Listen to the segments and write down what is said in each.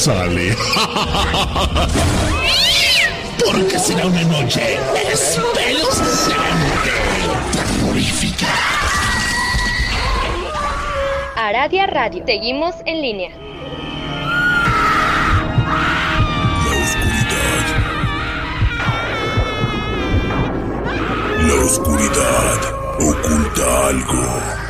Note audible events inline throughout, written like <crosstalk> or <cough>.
sale. Porque será una noche espeluznante, terrorífica. Aradia Radio. Seguimos en línea. La oscuridad oculta algo.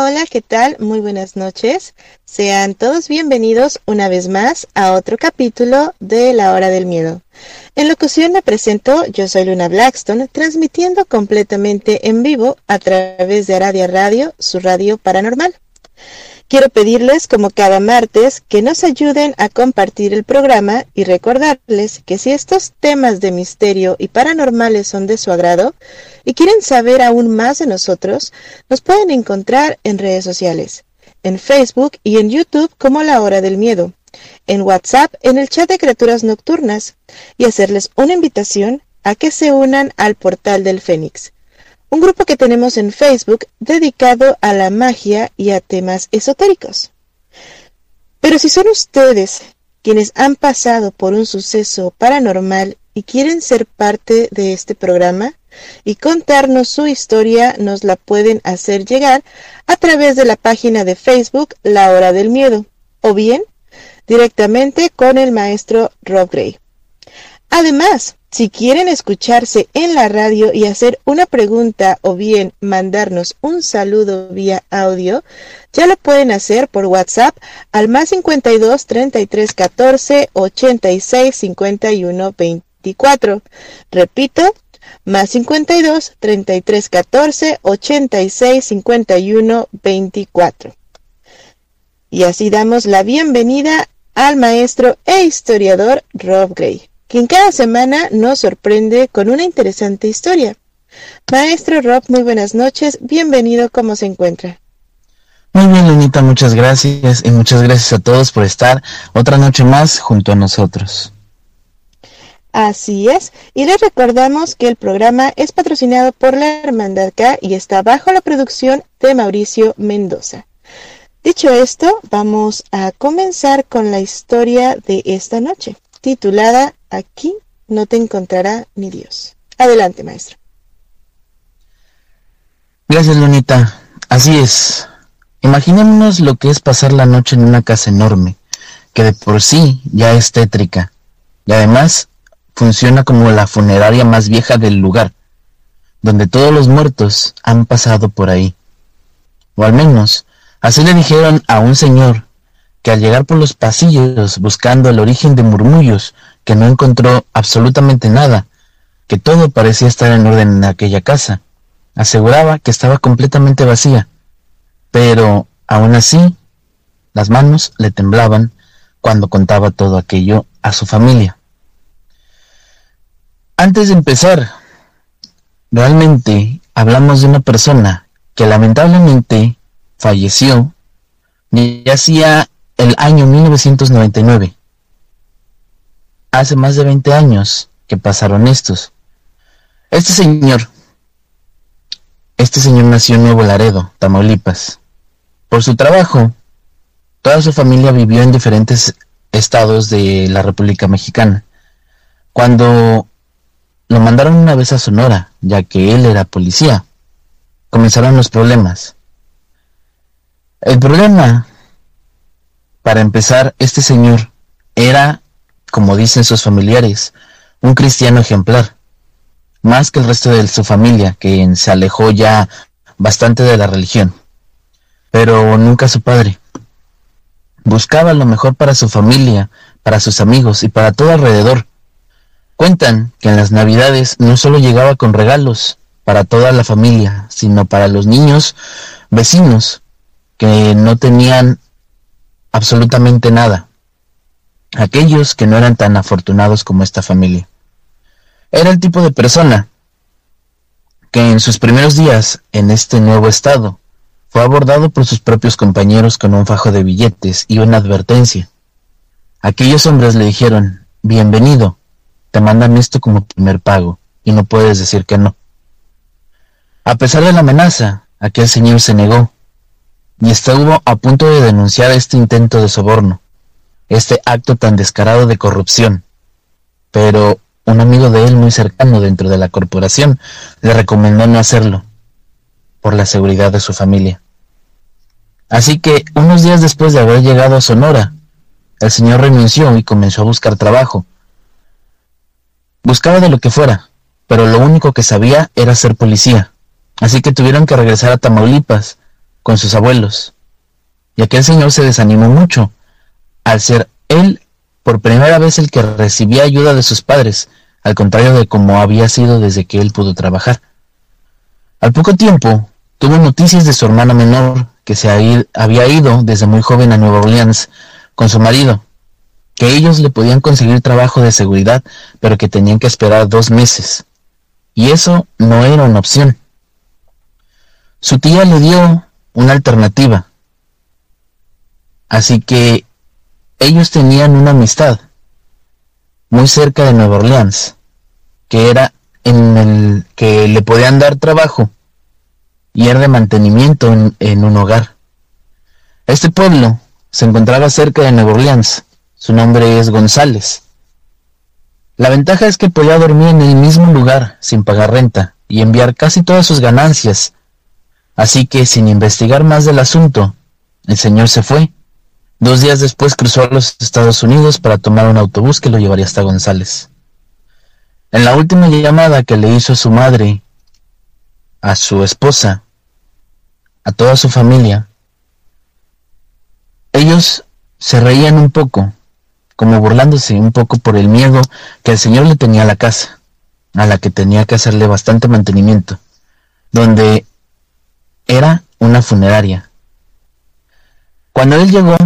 Hola, ¿qué tal? Muy buenas noches. Sean todos bienvenidos una vez más a otro capítulo de La Hora del Miedo. En locución me presento, yo soy Luna Blackstone, transmitiendo completamente en vivo a través de Aradia Radio, su radio paranormal. Quiero pedirles, como cada martes, que nos ayuden a compartir el programa y recordarles que si estos temas de misterio y paranormales son de su agrado y quieren saber aún más de nosotros, nos pueden encontrar en redes sociales, en Facebook y en YouTube como La Hora del Miedo, en WhatsApp en el chat de criaturas nocturnas y hacerles una invitación a que se unan al portal del Fénix un grupo que tenemos en Facebook dedicado a la magia y a temas esotéricos. Pero si son ustedes quienes han pasado por un suceso paranormal y quieren ser parte de este programa y contarnos su historia, nos la pueden hacer llegar a través de la página de Facebook La Hora del Miedo o bien directamente con el maestro Rob Gray. Además, si quieren escucharse en la radio y hacer una pregunta o bien mandarnos un saludo vía audio, ya lo pueden hacer por WhatsApp al más 52 33 14 86 51 24. Repito, más 52 33 14 86 51 24. Y así damos la bienvenida al maestro e historiador Rob Gray quien cada semana nos sorprende con una interesante historia. Maestro Rob, muy buenas noches, bienvenido, ¿cómo se encuentra? Muy bien, Lunita, muchas gracias y muchas gracias a todos por estar otra noche más junto a nosotros. Así es, y les recordamos que el programa es patrocinado por la Hermandad K y está bajo la producción de Mauricio Mendoza. Dicho esto, vamos a comenzar con la historia de esta noche, titulada Aquí no te encontrará ni Dios. Adelante, maestro. Gracias, Lunita. Así es. Imaginémonos lo que es pasar la noche en una casa enorme, que de por sí ya es tétrica, y además funciona como la funeraria más vieja del lugar, donde todos los muertos han pasado por ahí. O al menos, así le dijeron a un señor al llegar por los pasillos buscando el origen de murmullos, que no encontró absolutamente nada, que todo parecía estar en orden en aquella casa, aseguraba que estaba completamente vacía, pero aún así las manos le temblaban cuando contaba todo aquello a su familia. Antes de empezar, realmente hablamos de una persona que lamentablemente falleció y hacía el año 1999. Hace más de 20 años que pasaron estos. Este señor, este señor nació en Nuevo Laredo, Tamaulipas. Por su trabajo, toda su familia vivió en diferentes estados de la República Mexicana. Cuando lo mandaron una vez a Sonora, ya que él era policía, comenzaron los problemas. El problema, para empezar, este señor era, como dicen sus familiares, un cristiano ejemplar, más que el resto de su familia, que se alejó ya bastante de la religión, pero nunca su padre. Buscaba lo mejor para su familia, para sus amigos y para todo alrededor. Cuentan que en las navidades no solo llegaba con regalos para toda la familia, sino para los niños vecinos que no tenían absolutamente nada, aquellos que no eran tan afortunados como esta familia. Era el tipo de persona que en sus primeros días en este nuevo estado fue abordado por sus propios compañeros con un fajo de billetes y una advertencia. Aquellos hombres le dijeron, bienvenido, te mandan esto como primer pago, y no puedes decir que no. A pesar de la amenaza, aquel señor se negó, y estuvo a punto de denunciar este intento de soborno, este acto tan descarado de corrupción. Pero un amigo de él muy cercano dentro de la corporación le recomendó no hacerlo, por la seguridad de su familia. Así que, unos días después de haber llegado a Sonora, el señor renunció y comenzó a buscar trabajo. Buscaba de lo que fuera, pero lo único que sabía era ser policía, así que tuvieron que regresar a Tamaulipas con sus abuelos. Y aquel señor se desanimó mucho, al ser él por primera vez el que recibía ayuda de sus padres, al contrario de como había sido desde que él pudo trabajar. Al poco tiempo, tuvo noticias de su hermana menor, que se había ido desde muy joven a Nueva Orleans con su marido, que ellos le podían conseguir trabajo de seguridad, pero que tenían que esperar dos meses. Y eso no era una opción. Su tía le dio una alternativa. Así que ellos tenían una amistad muy cerca de Nueva Orleans, que era en el que le podían dar trabajo y era de mantenimiento en, en un hogar. Este pueblo se encontraba cerca de Nueva Orleans. Su nombre es González. La ventaja es que podía dormir en el mismo lugar sin pagar renta y enviar casi todas sus ganancias. Así que, sin investigar más del asunto, el señor se fue. Dos días después cruzó a los Estados Unidos para tomar un autobús que lo llevaría hasta González. En la última llamada que le hizo a su madre, a su esposa, a toda su familia, ellos se reían un poco, como burlándose un poco por el miedo que el señor le tenía a la casa, a la que tenía que hacerle bastante mantenimiento, donde era una funeraria. Cuando él llegó,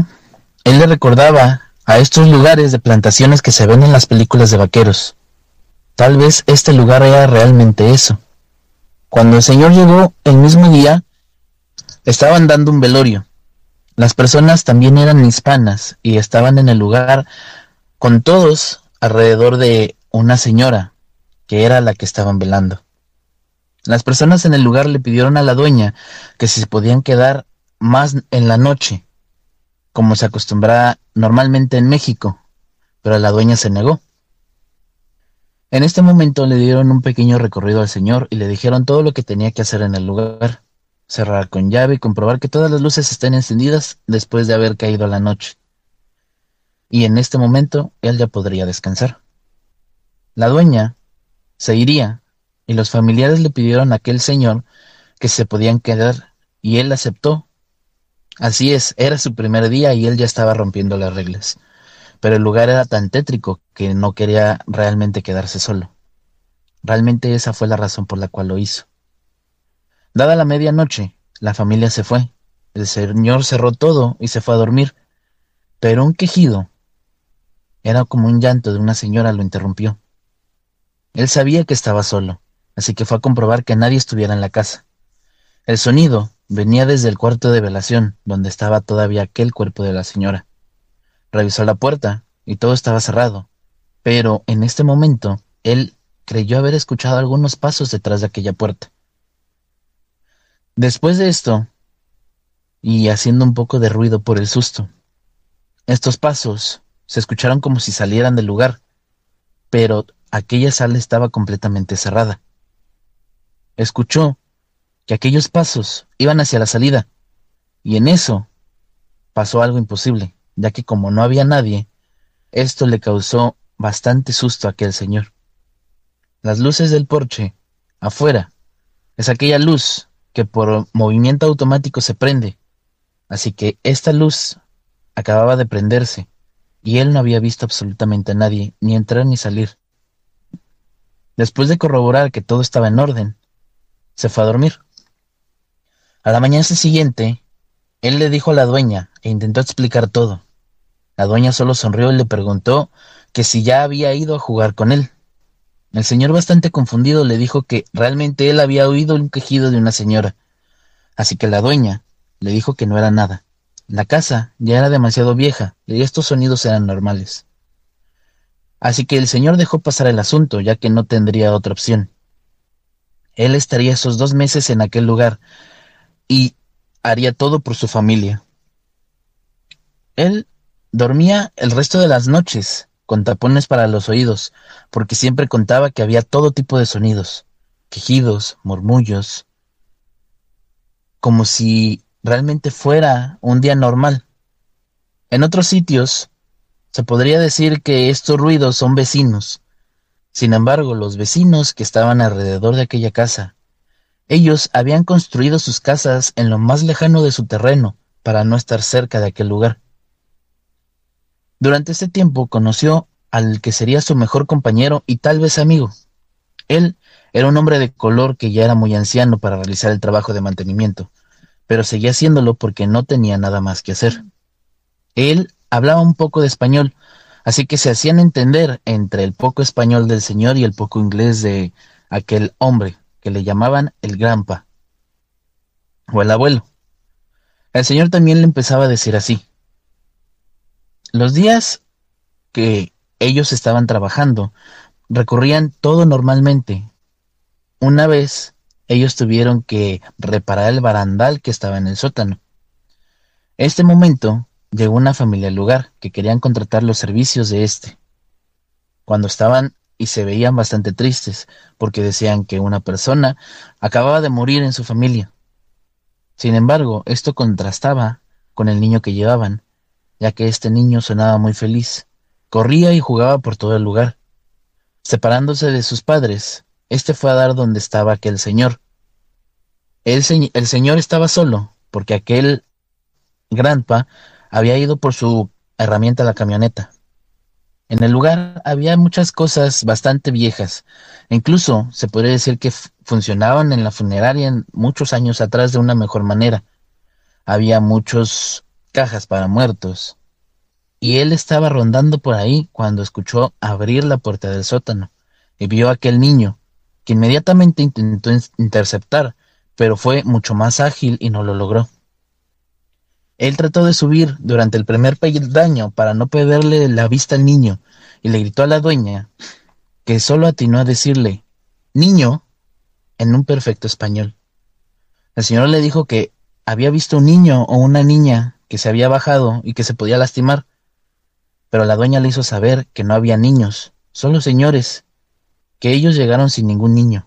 él le recordaba a estos lugares de plantaciones que se ven en las películas de vaqueros. Tal vez este lugar era realmente eso. Cuando el señor llegó el mismo día, estaban dando un velorio. Las personas también eran hispanas y estaban en el lugar con todos alrededor de una señora, que era la que estaban velando. Las personas en el lugar le pidieron a la dueña que si se podían quedar más en la noche, como se acostumbra normalmente en México, pero la dueña se negó. En este momento le dieron un pequeño recorrido al señor y le dijeron todo lo que tenía que hacer en el lugar cerrar con llave y comprobar que todas las luces estén encendidas después de haber caído la noche. Y en este momento él ya podría descansar. La dueña se iría y los familiares le pidieron a aquel señor que se podían quedar y él aceptó. Así es, era su primer día y él ya estaba rompiendo las reglas. Pero el lugar era tan tétrico que no quería realmente quedarse solo. Realmente esa fue la razón por la cual lo hizo. Dada la medianoche, la familia se fue. El señor cerró todo y se fue a dormir. Pero un quejido, era como un llanto de una señora, lo interrumpió. Él sabía que estaba solo, así que fue a comprobar que nadie estuviera en la casa. El sonido venía desde el cuarto de velación, donde estaba todavía aquel cuerpo de la señora. Revisó la puerta y todo estaba cerrado, pero en este momento él creyó haber escuchado algunos pasos detrás de aquella puerta. Después de esto, y haciendo un poco de ruido por el susto, estos pasos se escucharon como si salieran del lugar, pero aquella sala estaba completamente cerrada. Escuchó que aquellos pasos iban hacia la salida, Y en eso pasó algo imposible, ya que como no había nadie, esto le causó bastante susto a aquel señor. Las luces del porche, afuera, es aquella luz que por movimiento automático se prende. Así que esta luz acababa de prenderse y él no había visto absolutamente a nadie, ni entrar ni salir. Después de corroborar que todo estaba en orden, se fue a dormir. A la mañana siguiente, él le dijo a la dueña e intentó explicar todo. La dueña solo sonrió y le preguntó que si ya había ido a jugar con él. El señor, bastante confundido, le dijo que realmente él había oído un quejido de una señora. Así que la dueña le dijo que no era nada. La casa ya era demasiado vieja y estos sonidos eran normales. Así que el señor dejó pasar el asunto, ya que no tendría otra opción. Él estaría esos dos meses en aquel lugar y haría todo por su familia. Él dormía el resto de las noches con tapones para los oídos, porque siempre contaba que había todo tipo de sonidos, quejidos, murmullos, como si realmente fuera un día normal. En otros sitios se podría decir que estos ruidos son vecinos. Sin embargo, los vecinos que estaban alrededor de aquella casa, ellos habían construido sus casas en lo más lejano de su terreno para no estar cerca de aquel lugar. Durante este tiempo conoció al que sería su mejor compañero y tal vez amigo. Él era un hombre de color que ya era muy anciano para realizar el trabajo de mantenimiento, pero seguía haciéndolo porque no tenía nada más que hacer. Él hablaba un poco de español, así que se hacían entender entre el poco español del señor y el poco inglés de aquel hombre que le llamaban el granpa o el abuelo. El señor también le empezaba a decir así, los días que ellos estaban trabajando, recorrían todo normalmente. Una vez ellos tuvieron que reparar el barandal que estaba en el sótano. Este momento llegó una familia al lugar que querían contratar los servicios de este. Cuando estaban y se veían bastante tristes porque decían que una persona acababa de morir en su familia. Sin embargo, esto contrastaba con el niño que llevaban, ya que este niño sonaba muy feliz. Corría y jugaba por todo el lugar. Separándose de sus padres, este fue a dar donde estaba aquel señor. El, el señor estaba solo, porque aquel granpa había ido por su herramienta a la camioneta. En el lugar había muchas cosas bastante viejas, incluso se podría decir que funcionaban en la funeraria muchos años atrás de una mejor manera. Había muchos cajas para muertos. Y él estaba rondando por ahí cuando escuchó abrir la puerta del sótano y vio a aquel niño, que inmediatamente intentó interceptar, pero fue mucho más ágil y no lo logró. Él trató de subir durante el primer peldaño para no perderle la vista al niño y le gritó a la dueña, que solo atinó a decirle, niño, en un perfecto español. El señor le dijo que había visto un niño o una niña que se había bajado y que se podía lastimar. Pero la dueña le hizo saber que no había niños, solo señores, que ellos llegaron sin ningún niño.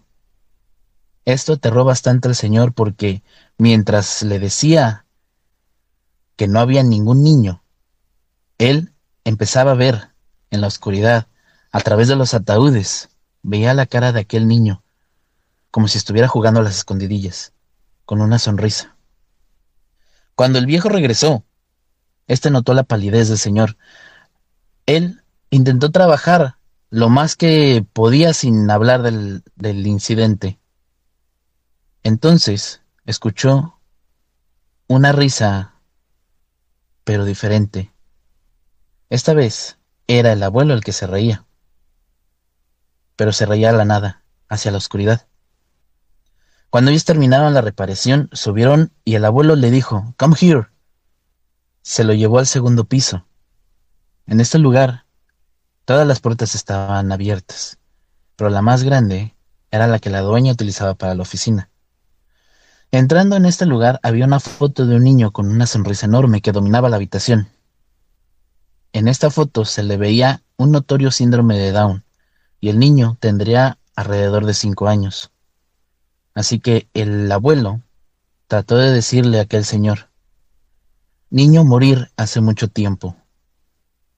Esto aterró bastante al señor porque mientras le decía que no había ningún niño, él empezaba a ver en la oscuridad, a través de los ataúdes, veía la cara de aquel niño, como si estuviera jugando a las escondidillas, con una sonrisa. Cuando el viejo regresó, éste notó la palidez del señor. Él intentó trabajar lo más que podía sin hablar del, del incidente. Entonces escuchó una risa, pero diferente. Esta vez era el abuelo el que se reía, pero se reía a la nada, hacia la oscuridad. Cuando ellos terminaron la reparación, subieron y el abuelo le dijo, Come here. Se lo llevó al segundo piso. En este lugar, todas las puertas estaban abiertas, pero la más grande era la que la dueña utilizaba para la oficina. Entrando en este lugar había una foto de un niño con una sonrisa enorme que dominaba la habitación. En esta foto se le veía un notorio síndrome de Down, y el niño tendría alrededor de cinco años. Así que el abuelo trató de decirle a aquel señor, niño morir hace mucho tiempo,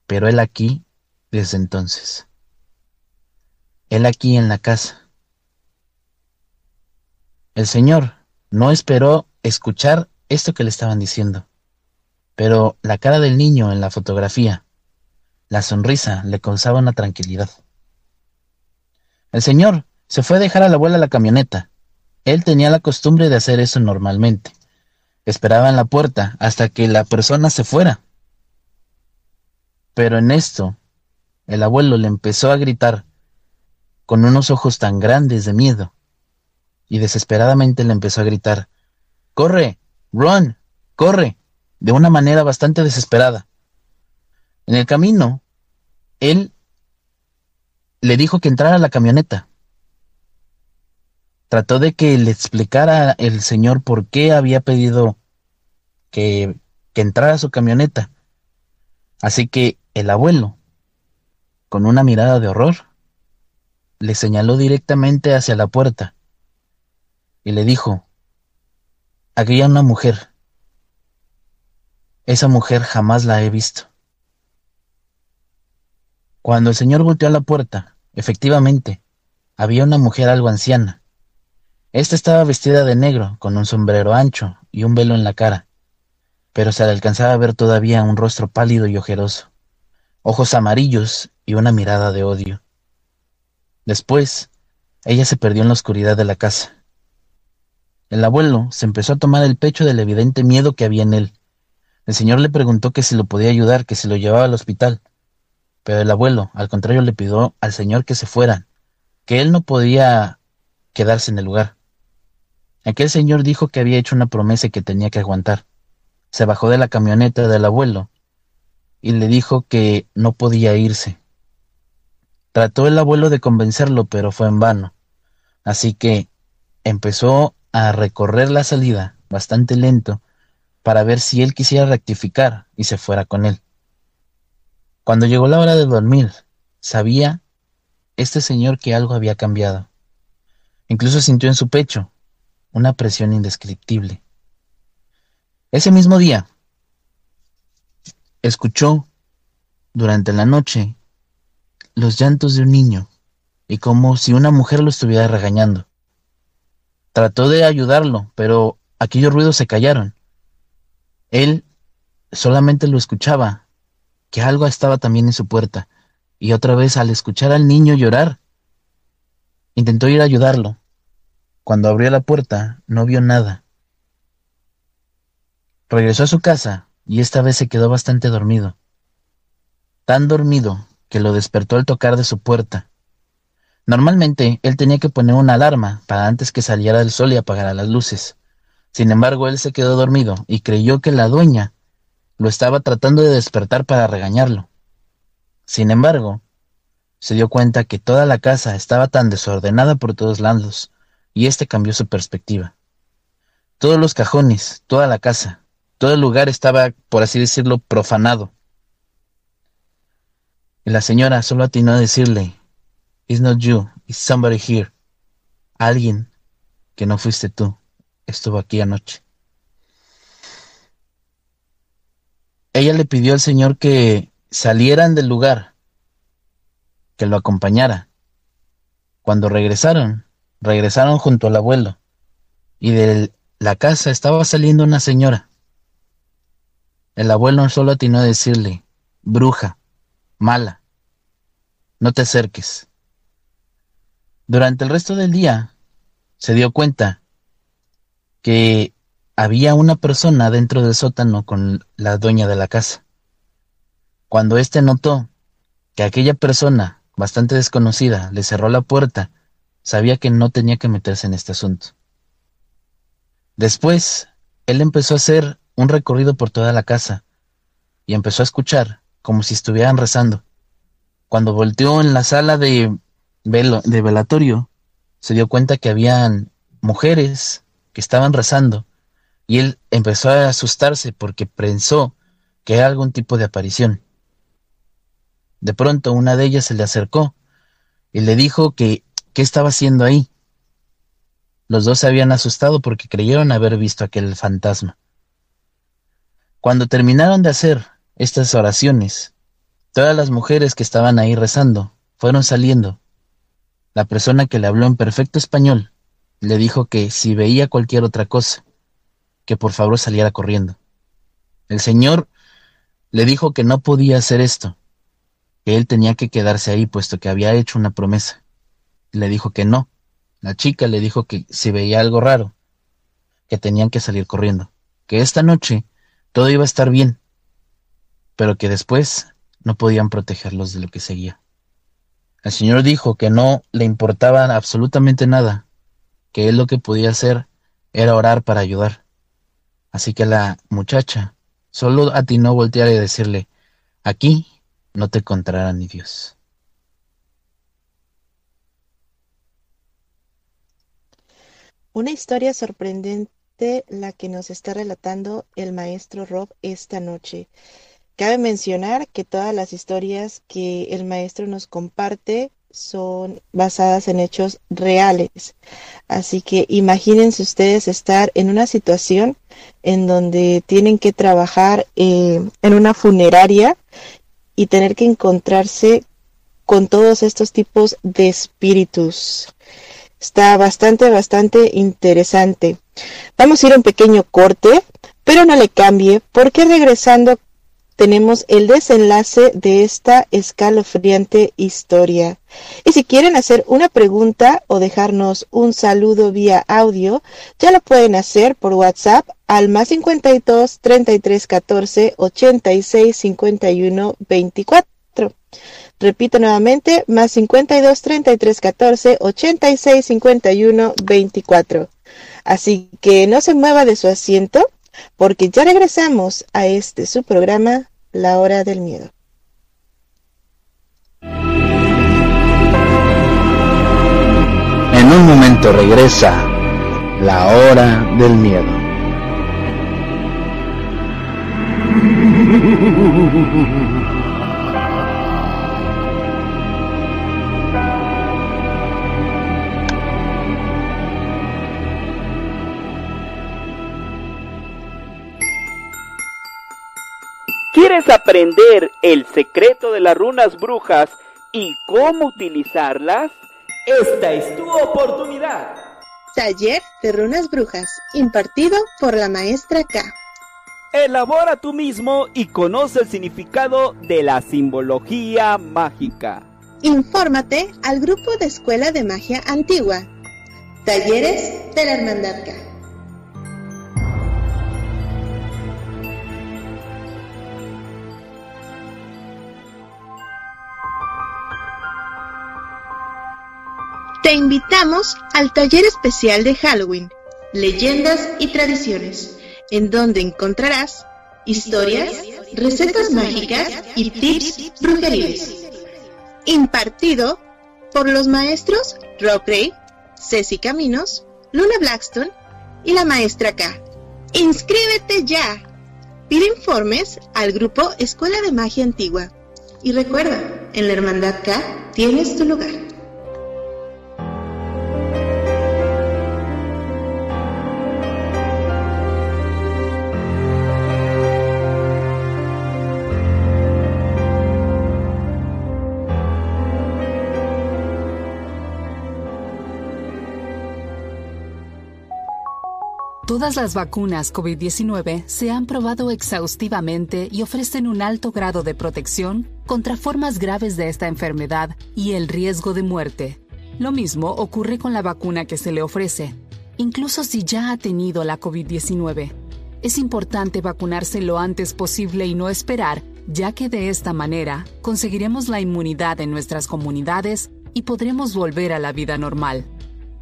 pero él aquí desde entonces. Él aquí en la casa. El Señor no esperó escuchar esto que le estaban diciendo, pero la cara del niño en la fotografía, la sonrisa le causaba una tranquilidad. El Señor se fue a dejar a la abuela la camioneta. Él tenía la costumbre de hacer eso normalmente. Esperaba en la puerta hasta que la persona se fuera. Pero en esto, el abuelo le empezó a gritar, con unos ojos tan grandes de miedo, y desesperadamente le empezó a gritar, ¡Corre! ¡Run! ¡Corre! de una manera bastante desesperada. En el camino, él le dijo que entrara a la camioneta. Trató de que le explicara el señor por qué había pedido que, que entrara a su camioneta. Así que el abuelo, con una mirada de horror, le señaló directamente hacia la puerta y le dijo, aquí hay una mujer. Esa mujer jamás la he visto. Cuando el señor volteó a la puerta, efectivamente, había una mujer algo anciana. Esta estaba vestida de negro, con un sombrero ancho y un velo en la cara, pero se le alcanzaba a ver todavía un rostro pálido y ojeroso, ojos amarillos y una mirada de odio. Después, ella se perdió en la oscuridad de la casa. El abuelo se empezó a tomar el pecho del evidente miedo que había en él. El señor le preguntó que si lo podía ayudar, que si lo llevaba al hospital. Pero el abuelo, al contrario, le pidió al señor que se fueran, que él no podía quedarse en el lugar. Aquel señor dijo que había hecho una promesa y que tenía que aguantar. Se bajó de la camioneta del abuelo y le dijo que no podía irse, Trató el abuelo de convencerlo, pero fue en vano. Así que empezó a recorrer la salida bastante lento para ver si él quisiera rectificar y se fuera con él. Cuando llegó la hora de dormir, sabía este señor que algo había cambiado. Incluso sintió en su pecho una presión indescriptible. Ese mismo día, escuchó durante la noche los llantos de un niño y como si una mujer lo estuviera regañando. Trató de ayudarlo, pero aquellos ruidos se callaron. Él solamente lo escuchaba, que algo estaba también en su puerta, y otra vez al escuchar al niño llorar, intentó ir a ayudarlo. Cuando abrió la puerta, no vio nada. Regresó a su casa y esta vez se quedó bastante dormido. Tan dormido que lo despertó al tocar de su puerta. Normalmente él tenía que poner una alarma para antes que saliera el sol y apagara las luces. Sin embargo, él se quedó dormido y creyó que la dueña lo estaba tratando de despertar para regañarlo. Sin embargo, se dio cuenta que toda la casa estaba tan desordenada por todos lados, y éste cambió su perspectiva. Todos los cajones, toda la casa, todo el lugar estaba, por así decirlo, profanado. Y la señora solo atinó a decirle, It's not you, it's somebody here. Alguien que no fuiste tú estuvo aquí anoche. Ella le pidió al Señor que salieran del lugar, que lo acompañara. Cuando regresaron, regresaron junto al abuelo, y de la casa estaba saliendo una señora. El abuelo solo atinó a decirle, bruja, mala, no te acerques. Durante el resto del día se dio cuenta que había una persona dentro del sótano con la dueña de la casa. Cuando éste notó que aquella persona, bastante desconocida, le cerró la puerta, sabía que no tenía que meterse en este asunto. Después, él empezó a hacer un recorrido por toda la casa y empezó a escuchar como si estuvieran rezando. Cuando volteó en la sala de, de velatorio, se dio cuenta que habían mujeres que estaban rezando y él empezó a asustarse porque pensó que era algún tipo de aparición. De pronto una de ellas se le acercó y le dijo que qué estaba haciendo ahí. Los dos se habían asustado porque creyeron haber visto aquel fantasma. Cuando terminaron de hacer estas oraciones, todas las mujeres que estaban ahí rezando fueron saliendo. La persona que le habló en perfecto español le dijo que si veía cualquier otra cosa, que por favor saliera corriendo. El Señor le dijo que no podía hacer esto, que él tenía que quedarse ahí puesto que había hecho una promesa. Le dijo que no. La chica le dijo que si veía algo raro, que tenían que salir corriendo, que esta noche todo iba a estar bien, pero que después no podían protegerlos de lo que seguía. El Señor dijo que no le importaba absolutamente nada, que él lo que podía hacer era orar para ayudar. Así que la muchacha solo atinó voltear y decirle, aquí no te encontrará ni Dios. Una historia sorprendente la que nos está relatando el maestro Rob esta noche. Cabe mencionar que todas las historias que el maestro nos comparte son basadas en hechos reales. Así que imagínense ustedes estar en una situación en donde tienen que trabajar eh, en una funeraria y tener que encontrarse con todos estos tipos de espíritus. Está bastante, bastante interesante. Vamos a ir a un pequeño corte, pero no le cambie porque regresando tenemos el desenlace de esta escalofriante historia. Y si quieren hacer una pregunta o dejarnos un saludo vía audio, ya lo pueden hacer por WhatsApp al más 52 33 14 86 51 24. Repito nuevamente, más 52 33 14 86 51 24. Así que no se mueva de su asiento porque ya regresamos a este su programa, La Hora del Miedo. En un momento regresa La Hora del Miedo. <laughs> ¿Quieres aprender el secreto de las runas brujas y cómo utilizarlas? Esta es tu oportunidad. Taller de runas brujas, impartido por la maestra K. Elabora tú mismo y conoce el significado de la simbología mágica. Infórmate al grupo de Escuela de Magia Antigua. Talleres de la Hermandad K. Te invitamos al taller especial de Halloween, Leyendas y Tradiciones, en donde encontrarás historias, recetas mágicas y tips brujeriles. Impartido por los maestros Rob Gray, Ceci Caminos, Luna Blackstone y la maestra K. ¡Inscríbete ya! Pide informes al grupo Escuela de Magia Antigua. Y recuerda, en la Hermandad K tienes tu lugar. Todas las vacunas COVID-19 se han probado exhaustivamente y ofrecen un alto grado de protección contra formas graves de esta enfermedad y el riesgo de muerte. Lo mismo ocurre con la vacuna que se le ofrece, incluso si ya ha tenido la COVID-19. Es importante vacunarse lo antes posible y no esperar, ya que de esta manera conseguiremos la inmunidad en nuestras comunidades y podremos volver a la vida normal.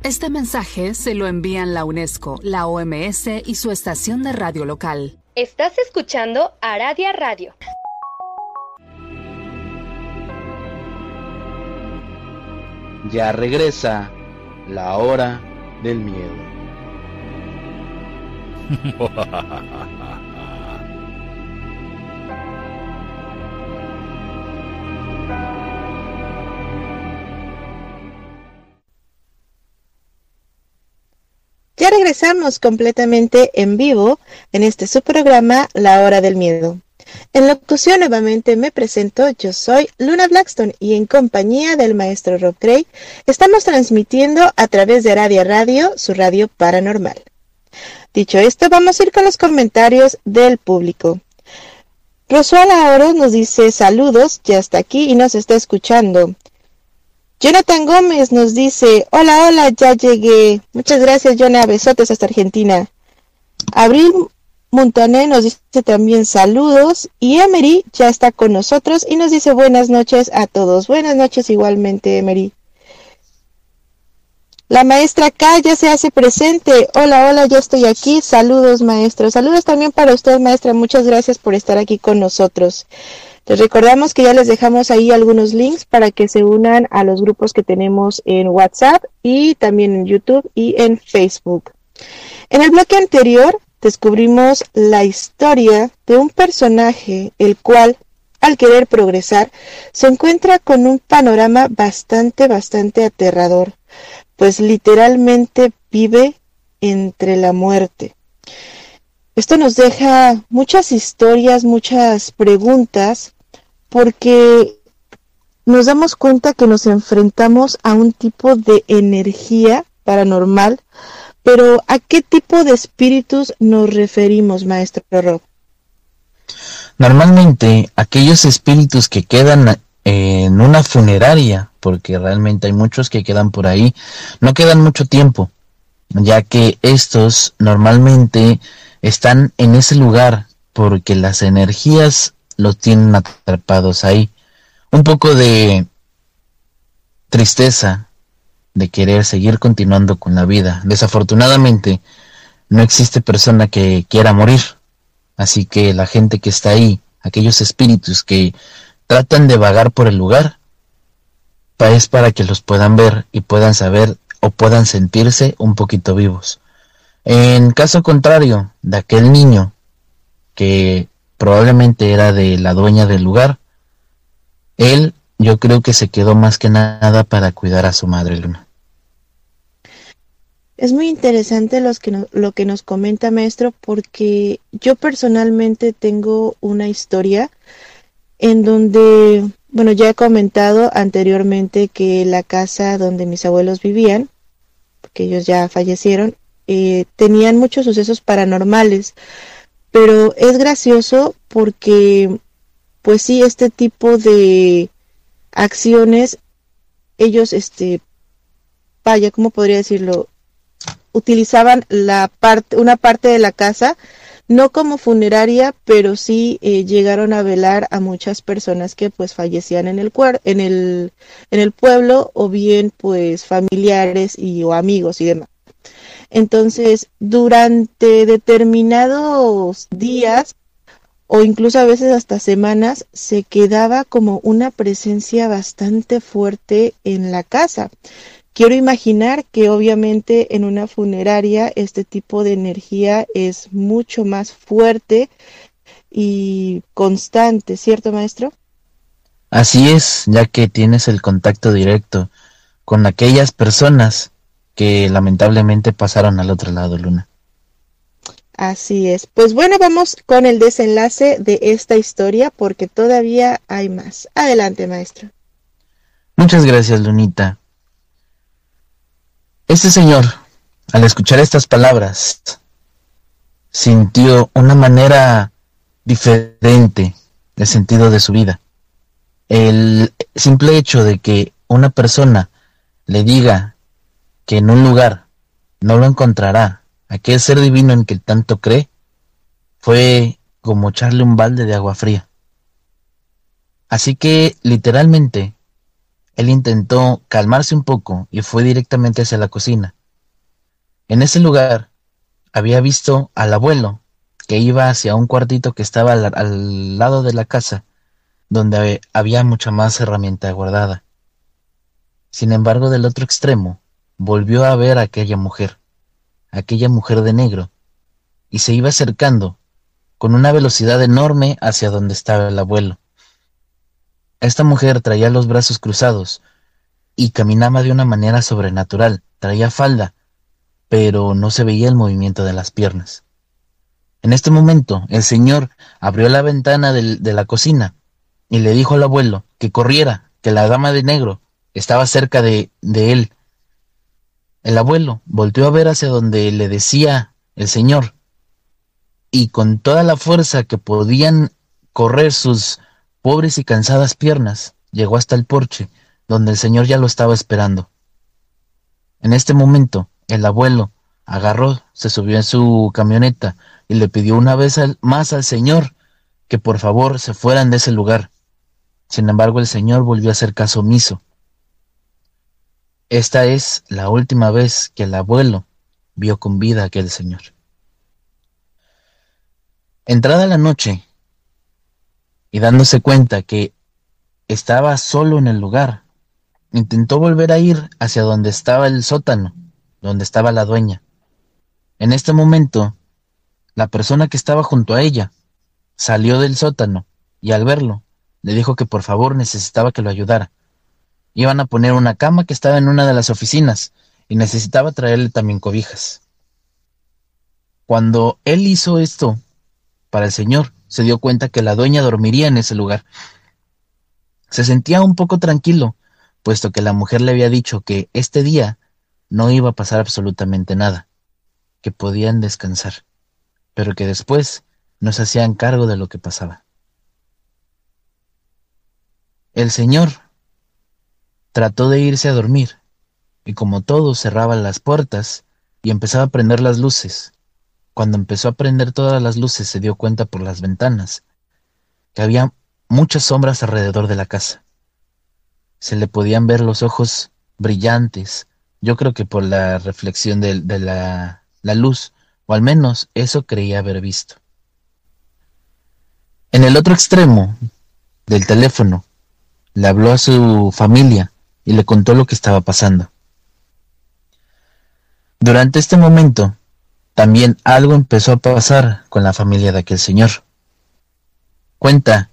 Este mensaje se lo envían la UNESCO, la OMS y su estación de radio local. Estás escuchando Aradia Radio. Ya regresa la hora del miedo. <laughs> regresamos completamente en vivo en este su programa La Hora del Miedo. En locución nuevamente me presento, yo soy Luna Blackstone y en compañía del maestro Rob Gray estamos transmitiendo a través de Radio Radio, su radio paranormal. Dicho esto, vamos a ir con los comentarios del público. Rosuala Oro nos dice saludos, ya está aquí y nos está escuchando. Jonathan Gómez nos dice, hola, hola, ya llegué. Muchas gracias, Jonah. Besotes hasta Argentina. Abril Montané nos dice también saludos. Y Emery ya está con nosotros y nos dice buenas noches a todos. Buenas noches igualmente, Emery. La maestra K ya se hace presente. Hola, hola, ya estoy aquí. Saludos, maestro. Saludos también para usted, maestra. Muchas gracias por estar aquí con nosotros. Les recordamos que ya les dejamos ahí algunos links para que se unan a los grupos que tenemos en WhatsApp y también en YouTube y en Facebook. En el bloque anterior descubrimos la historia de un personaje el cual al querer progresar se encuentra con un panorama bastante bastante aterrador, pues literalmente vive entre la muerte. Esto nos deja muchas historias, muchas preguntas porque nos damos cuenta que nos enfrentamos a un tipo de energía paranormal, pero ¿a qué tipo de espíritus nos referimos, maestro Rob? Normalmente aquellos espíritus que quedan en una funeraria, porque realmente hay muchos que quedan por ahí, no quedan mucho tiempo, ya que estos normalmente están en ese lugar porque las energías los tienen atrapados ahí. Un poco de tristeza de querer seguir continuando con la vida. Desafortunadamente, no existe persona que quiera morir. Así que la gente que está ahí, aquellos espíritus que tratan de vagar por el lugar, es para que los puedan ver y puedan saber o puedan sentirse un poquito vivos. En caso contrario de aquel niño que probablemente era de la dueña del lugar. Él yo creo que se quedó más que nada para cuidar a su madre Luna. Es muy interesante los que lo que nos comenta maestro porque yo personalmente tengo una historia en donde, bueno, ya he comentado anteriormente que la casa donde mis abuelos vivían, porque ellos ya fallecieron, eh, tenían muchos sucesos paranormales pero es gracioso porque pues sí este tipo de acciones ellos este vaya cómo podría decirlo utilizaban la parte una parte de la casa no como funeraria pero sí eh, llegaron a velar a muchas personas que pues fallecían en el en el en el pueblo o bien pues familiares y o amigos y demás entonces, durante determinados días o incluso a veces hasta semanas, se quedaba como una presencia bastante fuerte en la casa. Quiero imaginar que obviamente en una funeraria este tipo de energía es mucho más fuerte y constante, ¿cierto, maestro? Así es, ya que tienes el contacto directo con aquellas personas que lamentablemente pasaron al otro lado, Luna. Así es. Pues bueno, vamos con el desenlace de esta historia porque todavía hay más. Adelante, maestro. Muchas gracias, Lunita. Este señor, al escuchar estas palabras, sintió una manera diferente del sentido de su vida. El simple hecho de que una persona le diga que en un lugar no lo encontrará aquel ser divino en que tanto cree, fue como echarle un balde de agua fría. Así que, literalmente, él intentó calmarse un poco y fue directamente hacia la cocina. En ese lugar había visto al abuelo que iba hacia un cuartito que estaba al, al lado de la casa, donde había mucha más herramienta guardada. Sin embargo, del otro extremo volvió a ver a aquella mujer, aquella mujer de negro, y se iba acercando con una velocidad enorme hacia donde estaba el abuelo. Esta mujer traía los brazos cruzados y caminaba de una manera sobrenatural, traía falda, pero no se veía el movimiento de las piernas. En este momento, el señor abrió la ventana de la cocina y le dijo al abuelo que corriera, que la dama de negro estaba cerca de, de él. El abuelo volteó a ver hacia donde le decía el señor y con toda la fuerza que podían correr sus pobres y cansadas piernas, llegó hasta el porche, donde el señor ya lo estaba esperando. En este momento, el abuelo agarró, se subió en su camioneta y le pidió una vez más al señor que por favor se fueran de ese lugar. Sin embargo, el señor volvió a hacer caso omiso. Esta es la última vez que el abuelo vio con vida a aquel señor. Entrada la noche, y dándose cuenta que estaba solo en el lugar, intentó volver a ir hacia donde estaba el sótano, donde estaba la dueña. En este momento, la persona que estaba junto a ella salió del sótano y al verlo, le dijo que por favor necesitaba que lo ayudara. Iban a poner una cama que estaba en una de las oficinas y necesitaba traerle también cobijas. Cuando él hizo esto, para el señor, se dio cuenta que la dueña dormiría en ese lugar. Se sentía un poco tranquilo, puesto que la mujer le había dicho que este día no iba a pasar absolutamente nada, que podían descansar, pero que después no se hacían cargo de lo que pasaba. El señor trató de irse a dormir, y como todos cerraban las puertas y empezaba a prender las luces, cuando empezó a prender todas las luces se dio cuenta por las ventanas que había muchas sombras alrededor de la casa. Se le podían ver los ojos brillantes, yo creo que por la reflexión de, la luz, o al menos eso creía haber visto. En el otro extremo del teléfono, le habló a su familia y le contó lo que estaba pasando. Durante este momento, también algo empezó a pasar con la familia de aquel señor. Cuenta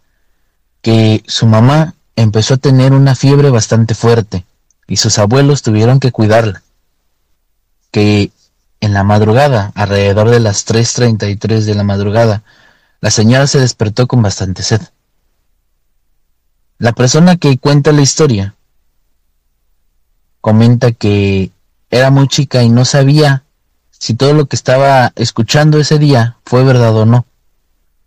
que su mamá empezó a tener una fiebre bastante fuerte y sus abuelos tuvieron que cuidarla. Que en la madrugada, alrededor de las 3.33 de la madrugada, la señora se despertó con bastante sed. La persona que cuenta la historia comenta que era muy chica y no sabía si todo lo que estaba escuchando ese día fue verdad o no,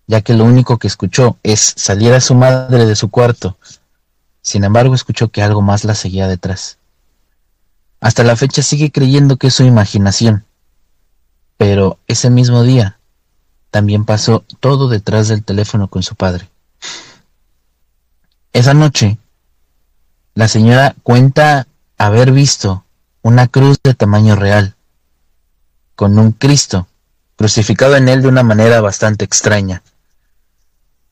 ya que lo único que escuchó es salir a su madre de su cuarto. Sin embargo, escuchó que algo más la seguía detrás. Hasta la fecha sigue creyendo que es su imaginación. Pero ese mismo día también pasó todo detrás del teléfono con su padre. Esa noche, la señora cuenta haber visto una cruz de tamaño real con un Cristo crucificado en él de una manera bastante extraña.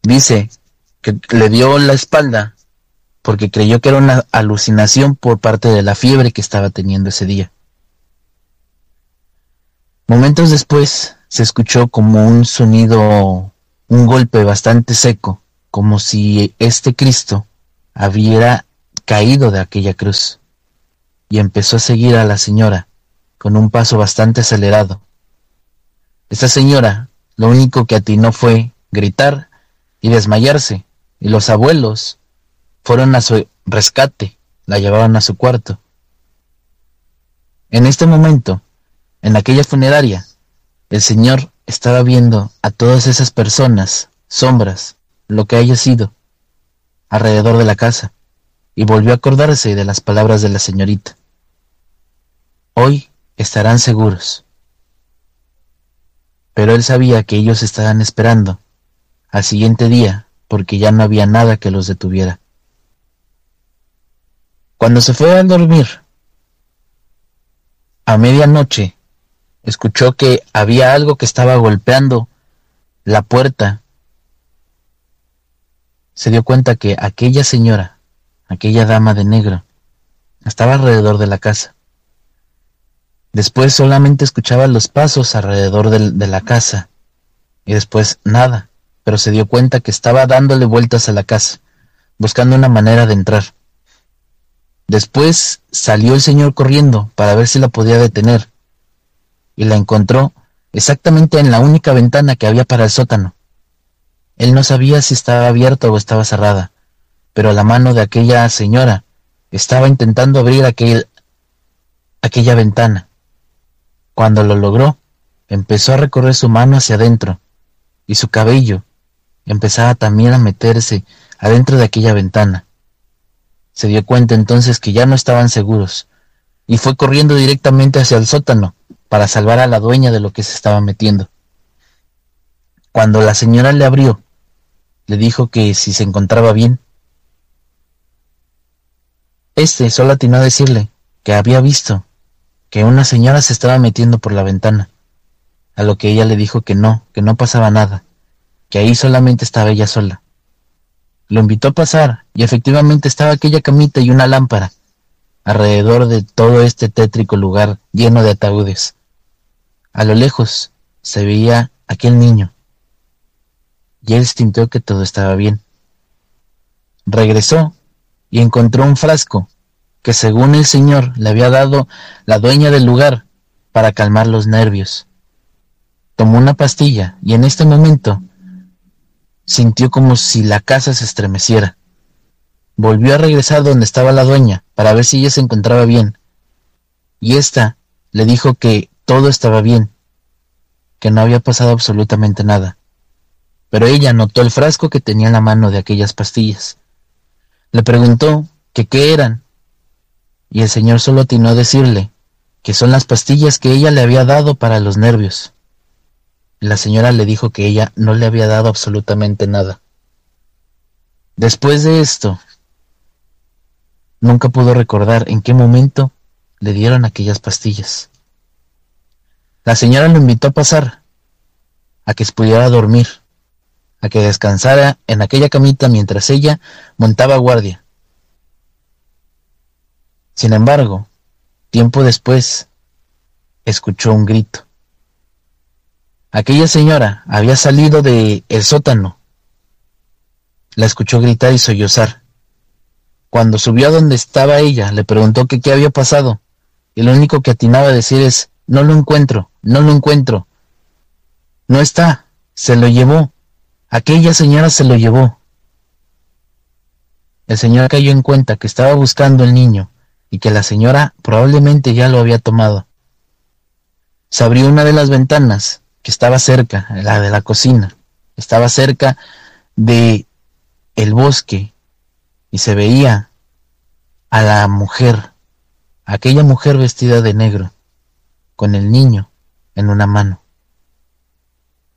Dice que le dio la espalda porque creyó que era una alucinación por parte de la fiebre que estaba teniendo ese día. Momentos después se escuchó como un sonido, un golpe bastante seco, como si este Cristo hubiera caído de aquella cruz, y empezó a seguir a la señora con un paso bastante acelerado. Esta señora lo único que atinó fue gritar y desmayarse, y los abuelos fueron a su rescate, la llevaban a su cuarto. En este momento, en aquella funeraria, el Señor estaba viendo a todas esas personas, sombras, lo que haya sido, alrededor de la casa, y volvió a acordarse de las palabras de la señorita. Hoy estarán seguros. Pero él sabía que ellos estaban esperando al siguiente día porque ya no había nada que los detuviera. Cuando se fue a dormir, a medianoche, escuchó que había algo que estaba golpeando la puerta. Se dio cuenta que aquella señora, aquella dama de negro, estaba alrededor de la casa. Después solamente escuchaba los pasos alrededor de, la casa. Y después nada, pero se dio cuenta que estaba dándole vueltas a la casa, buscando una manera de entrar. Después salió el señor corriendo para ver si la podía detener, y la encontró exactamente en la única ventana que había para el sótano. Él no sabía si estaba abierta o estaba cerrada, pero la mano de aquella señora estaba intentando abrir aquel, aquella ventana. Cuando lo logró, empezó a recorrer su mano hacia adentro, y su cabello empezaba también a meterse adentro de aquella ventana. Se dio cuenta entonces que ya no estaban seguros, y fue corriendo directamente hacia el sótano para salvar a la dueña de lo que se estaba metiendo. Cuando la señora le abrió, le dijo que si se encontraba bien. Este solo atinó a decirle que había visto que una señora se estaba metiendo por la ventana, a lo que ella le dijo que no, que no pasaba nada, que ahí solamente estaba ella sola. Lo invitó a pasar y efectivamente estaba aquella camita y una lámpara alrededor de todo este tétrico lugar lleno de ataúdes. A lo lejos se veía aquel niño y él sintió que todo estaba bien. Regresó y encontró un frasco que según el señor le había dado la dueña del lugar para calmar los nervios. Tomó una pastilla y en este momento sintió como si la casa se estremeciera. Volvió a regresar donde estaba la dueña para ver si ella se encontraba bien. Y ésta le dijo que todo estaba bien, que no había pasado absolutamente nada. Pero ella notó el frasco que tenía en la mano de aquellas pastillas. Le preguntó que qué eran, y el señor solo atinó a decirle que son las pastillas que ella le había dado para los nervios. La señora le dijo que ella no le había dado absolutamente nada. Después de esto, nunca pudo recordar en qué momento le dieron aquellas pastillas. La señora lo invitó a pasar, a que pudiera dormir, a que descansara en aquella camita mientras ella montaba guardia. Sin embargo, tiempo después, escuchó un grito. Aquella señora había salido de el sótano. La escuchó gritar y sollozar. Cuando subió a donde estaba ella, le preguntó que qué había pasado, y lo único que atinaba a decir es, no lo encuentro, no lo encuentro. No está, se lo llevó. Aquella señora se lo llevó. El señor cayó en cuenta que estaba buscando el niño y que la señora probablemente ya lo había tomado. Se abrió una de las ventanas que estaba cerca, la de la cocina, estaba cerca de el bosque y se veía a la mujer, aquella mujer vestida de negro, con el niño en una mano,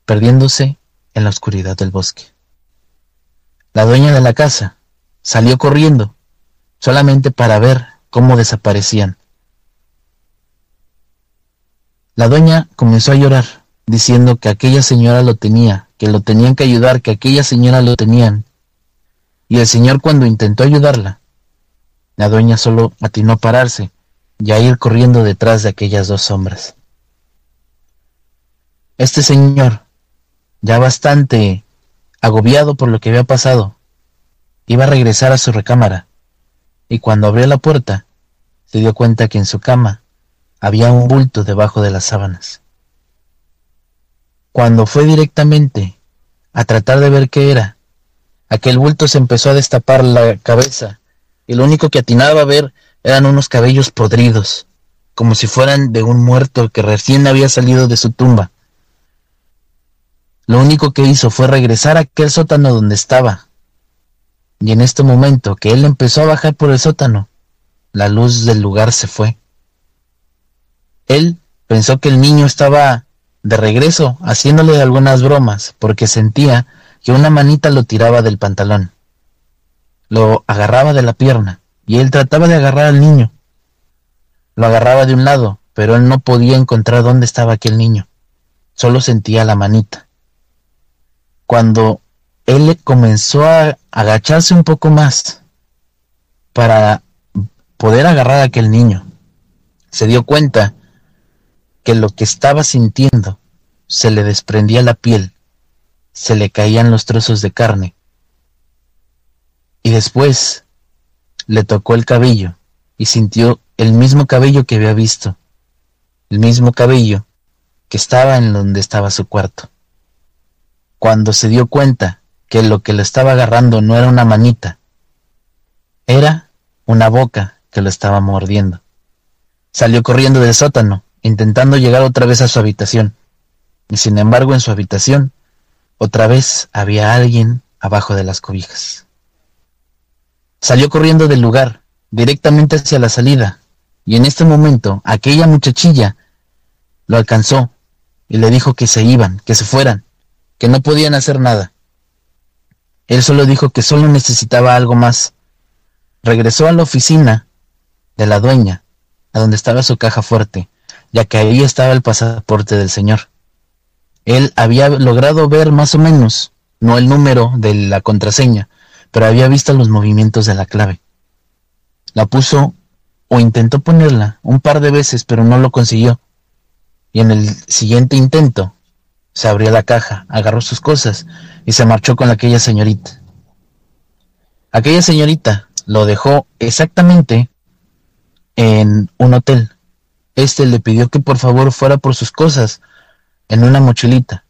perdiéndose en la oscuridad del bosque. La dueña de la casa salió corriendo solamente para ver cómo desaparecían. La dueña comenzó a llorar diciendo que aquella señora lo tenía, que lo tenían que ayudar, que aquella señora lo tenían. Y el señor cuando intentó ayudarla, la dueña solo atinó a pararse y a ir corriendo detrás de aquellas dos sombras. Este señor, ya bastante agobiado por lo que había pasado, iba a regresar a su recámara, y cuando abrió la puerta, se dio cuenta que en su cama había un bulto debajo de las sábanas. Cuando fue directamente a tratar de ver qué era, aquel bulto se empezó a destapar la cabeza y lo único que atinaba a ver eran unos cabellos podridos, como si fueran de un muerto que recién había salido de su tumba. Lo único que hizo fue regresar a aquel sótano donde estaba. Y en este momento que él empezó a bajar por el sótano, la luz del lugar se fue. Él pensó que el niño estaba de regreso, haciéndole algunas bromas, porque sentía que una manita lo tiraba del pantalón. Lo agarraba de la pierna, y él trataba de agarrar al niño. Lo agarraba de un lado, pero él no podía encontrar dónde estaba aquel niño. Solo sentía la manita. Cuando él comenzó a agacharse un poco más para poder agarrar a aquel niño, se dio cuenta que lo que estaba sintiendo se le desprendía la piel, se le caían los trozos de carne. Y después le tocó el cabello y sintió el mismo cabello que había visto, el mismo cabello que estaba en donde estaba su cuarto. Cuando se dio cuenta que lo que le estaba agarrando no era una manita, era una boca que lo estaba mordiendo. Salió corriendo del sótano, intentando llegar otra vez a su habitación. Y sin embargo en su habitación, otra vez había alguien abajo de las cobijas. Salió corriendo del lugar, directamente hacia la salida, y en este momento aquella muchachilla lo alcanzó y le dijo que se iban, que se fueran, que no podían hacer nada. Él solo dijo que solo necesitaba algo más. Regresó a la oficina de la dueña, a donde estaba su caja fuerte, ya que ahí estaba el pasaporte del señor. Él había logrado ver más o menos, no el número de la contraseña, pero había visto los movimientos de la clave. La puso o intentó ponerla un par de veces, pero no lo consiguió. Y en el siguiente intento se abrió la caja, agarró sus cosas y se marchó con aquella señorita. Aquella señorita lo dejó exactamente en un hotel. Este le pidió que por favor fuera por sus cosas en una mochilita.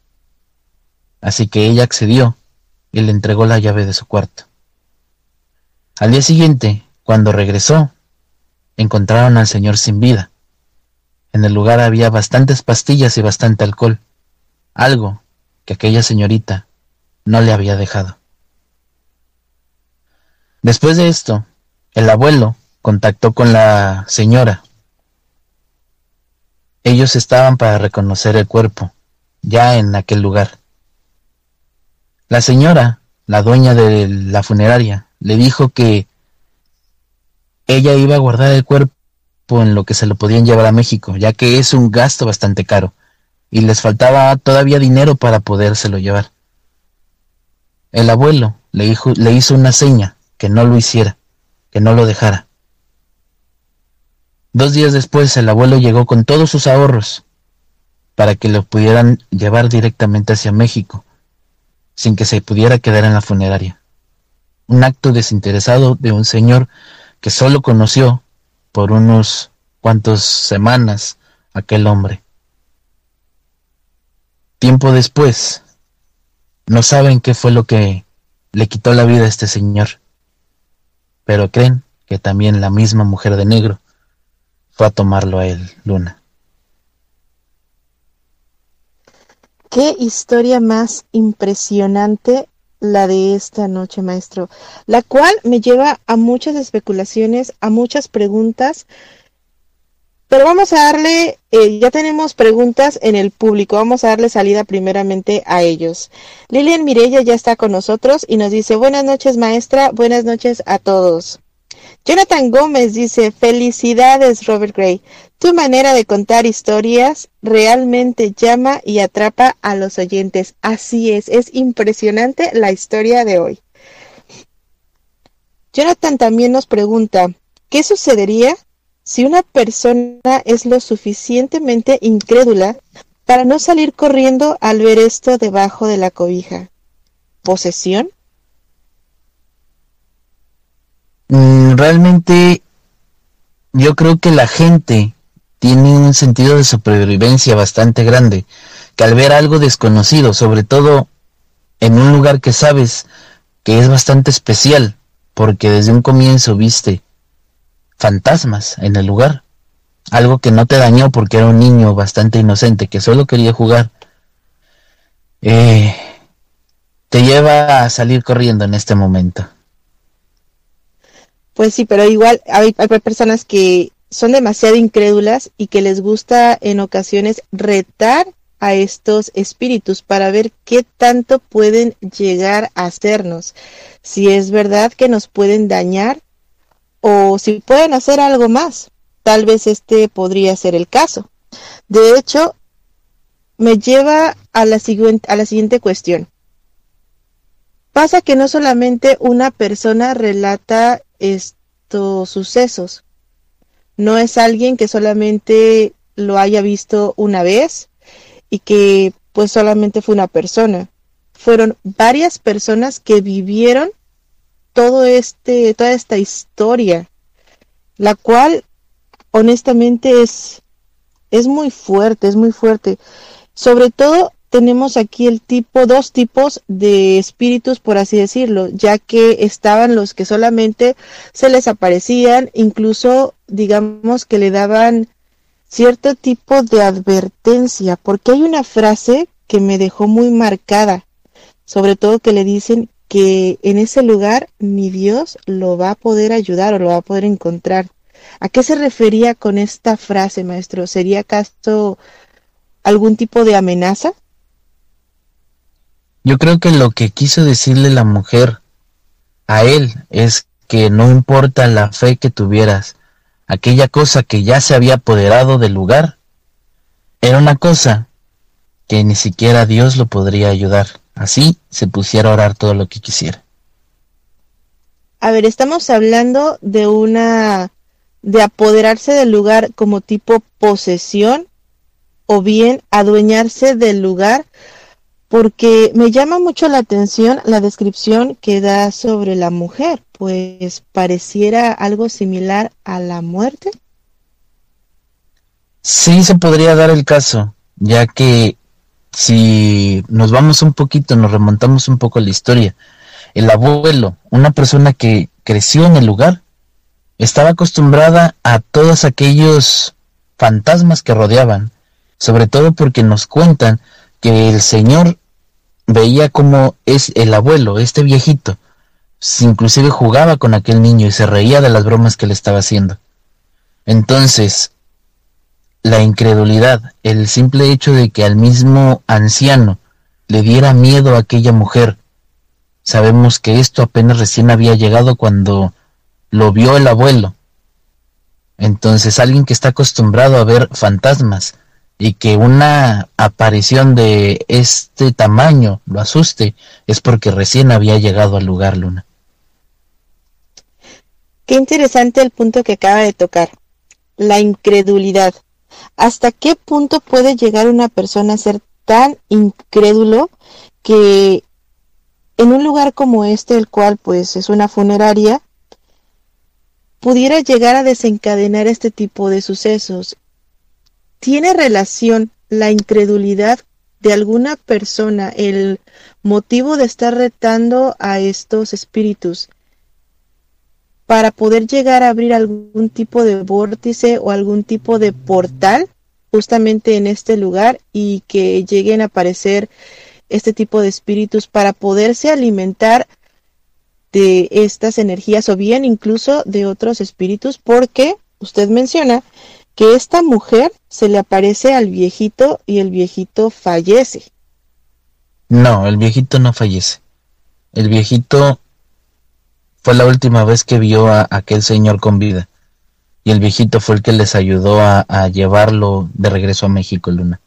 Así que ella accedió y le entregó la llave de su cuarto. Al día siguiente, cuando regresó, encontraron al señor sin vida. En el lugar había bastantes pastillas y bastante alcohol, algo que aquella señorita no le había dejado. Después de esto, el abuelo contactó con la señora. Ellos estaban para reconocer el cuerpo, ya en aquel lugar. La señora, la dueña de la funeraria, le dijo que ella iba a guardar el cuerpo en lo que se lo podían llevar a México, ya que es un gasto bastante caro, y les faltaba todavía dinero para podérselo llevar. El abuelo le, le hizo una seña que no lo hiciera, que no lo dejara. Dos días después el abuelo llegó con todos sus ahorros para que lo pudieran llevar directamente hacia México, sin que se pudiera quedar en la funeraria. Un acto desinteresado de un señor que solo conoció por unos cuantos semanas aquel hombre. Tiempo después, no saben qué fue lo que le quitó la vida a este señor, pero creen que también la misma mujer de negro fue a tomarlo a él, Luna. Qué historia más impresionante la de esta noche, maestro, la cual me lleva a muchas especulaciones, a muchas preguntas, pero vamos a darle, eh, ya tenemos preguntas en el público, vamos a darle salida primeramente a ellos. Lilian Mirella ya está con nosotros y nos dice, buenas noches maestra, buenas noches a todos. Jonathan Gómez dice, felicidades Robert Gray, tu manera de contar historias realmente llama y atrapa a los oyentes. Así es, es impresionante la historia de hoy. Jonathan también nos pregunta, ¿qué sucedería si una persona es lo suficientemente incrédula para no salir corriendo al ver esto debajo de la cobija? ¿Posesión? Realmente yo creo que la gente tiene un sentido de supervivencia bastante grande, que al ver algo desconocido, sobre todo en un lugar que sabes que es bastante especial, porque desde un comienzo viste fantasmas en el lugar, algo que no te dañó porque era un niño bastante inocente que solo quería jugar, eh, te lleva a salir corriendo en este momento. Pues sí, pero igual hay, personas que son demasiado incrédulas y que les gusta en ocasiones retar a estos espíritus para ver qué tanto pueden llegar a hacernos. Si es verdad que nos pueden dañar o si pueden hacer algo más. Tal vez este podría ser el caso. De hecho, me lleva a la siguiente, a la siguiente cuestión. Pasa que no solamente una persona relata estos sucesos. No es alguien que solamente lo haya visto una vez y que pues solamente fue una persona. Fueron varias personas que vivieron todo este, toda esta historia, la cual honestamente es es muy fuerte, es muy fuerte. Sobre todo tenemos aquí el tipo, dos tipos de espíritus, por así decirlo, ya que estaban los que solamente se les aparecían, incluso digamos que le daban cierto tipo de advertencia, porque hay una frase que me dejó muy marcada, sobre todo que le dicen que en ese lugar ni Dios lo va a poder ayudar o lo va a poder encontrar. ¿A qué se refería con esta frase, maestro? ¿Sería acaso algún tipo de amenaza? Yo creo que lo que quiso decirle la mujer a él es que no importa la fe que tuvieras, aquella cosa que ya se había apoderado del lugar, era una cosa que ni siquiera Dios lo podría ayudar. Así se pusiera a orar todo lo que quisiera. A ver, estamos hablando de una de apoderarse del lugar como tipo posesión o bien adueñarse del lugar porque me llama mucho la atención la descripción que da sobre la mujer, pues pareciera algo similar a la muerte. Sí, se podría dar el caso, ya que si nos vamos un poquito, nos remontamos un poco a la historia, el abuelo, una persona que creció en el lugar, estaba acostumbrada a todos aquellos fantasmas que rodeaban, sobre todo porque nos cuentan que el señor veía como es el abuelo, este viejito, inclusive jugaba con aquel niño y se reía de las bromas que le estaba haciendo. Entonces, la incredulidad, el simple hecho de que al mismo anciano le diera miedo a aquella mujer, sabemos que esto apenas recién había llegado cuando lo vio el abuelo. Entonces alguien que está acostumbrado a ver fantasmas, y que una aparición de este tamaño lo asuste es porque recién había llegado al lugar Luna. Qué interesante el punto que acaba de tocar, la incredulidad. ¿Hasta qué punto puede llegar una persona a ser tan incrédulo que en un lugar como este, el cual pues es una funeraria, pudiera llegar a desencadenar este tipo de sucesos ¿Tiene relación la incredulidad de alguna persona, el motivo de estar retando a estos espíritus para poder llegar a abrir algún tipo de vórtice o algún tipo de portal justamente en este lugar y que lleguen a aparecer este tipo de espíritus para poderse alimentar de estas energías o bien incluso de otros espíritus porque usted menciona que esta mujer se le aparece al viejito y el viejito fallece. No, el viejito no fallece. El viejito fue la última vez que vio a aquel señor con vida. Y el viejito fue el que les ayudó a, llevarlo de regreso a México, Luna.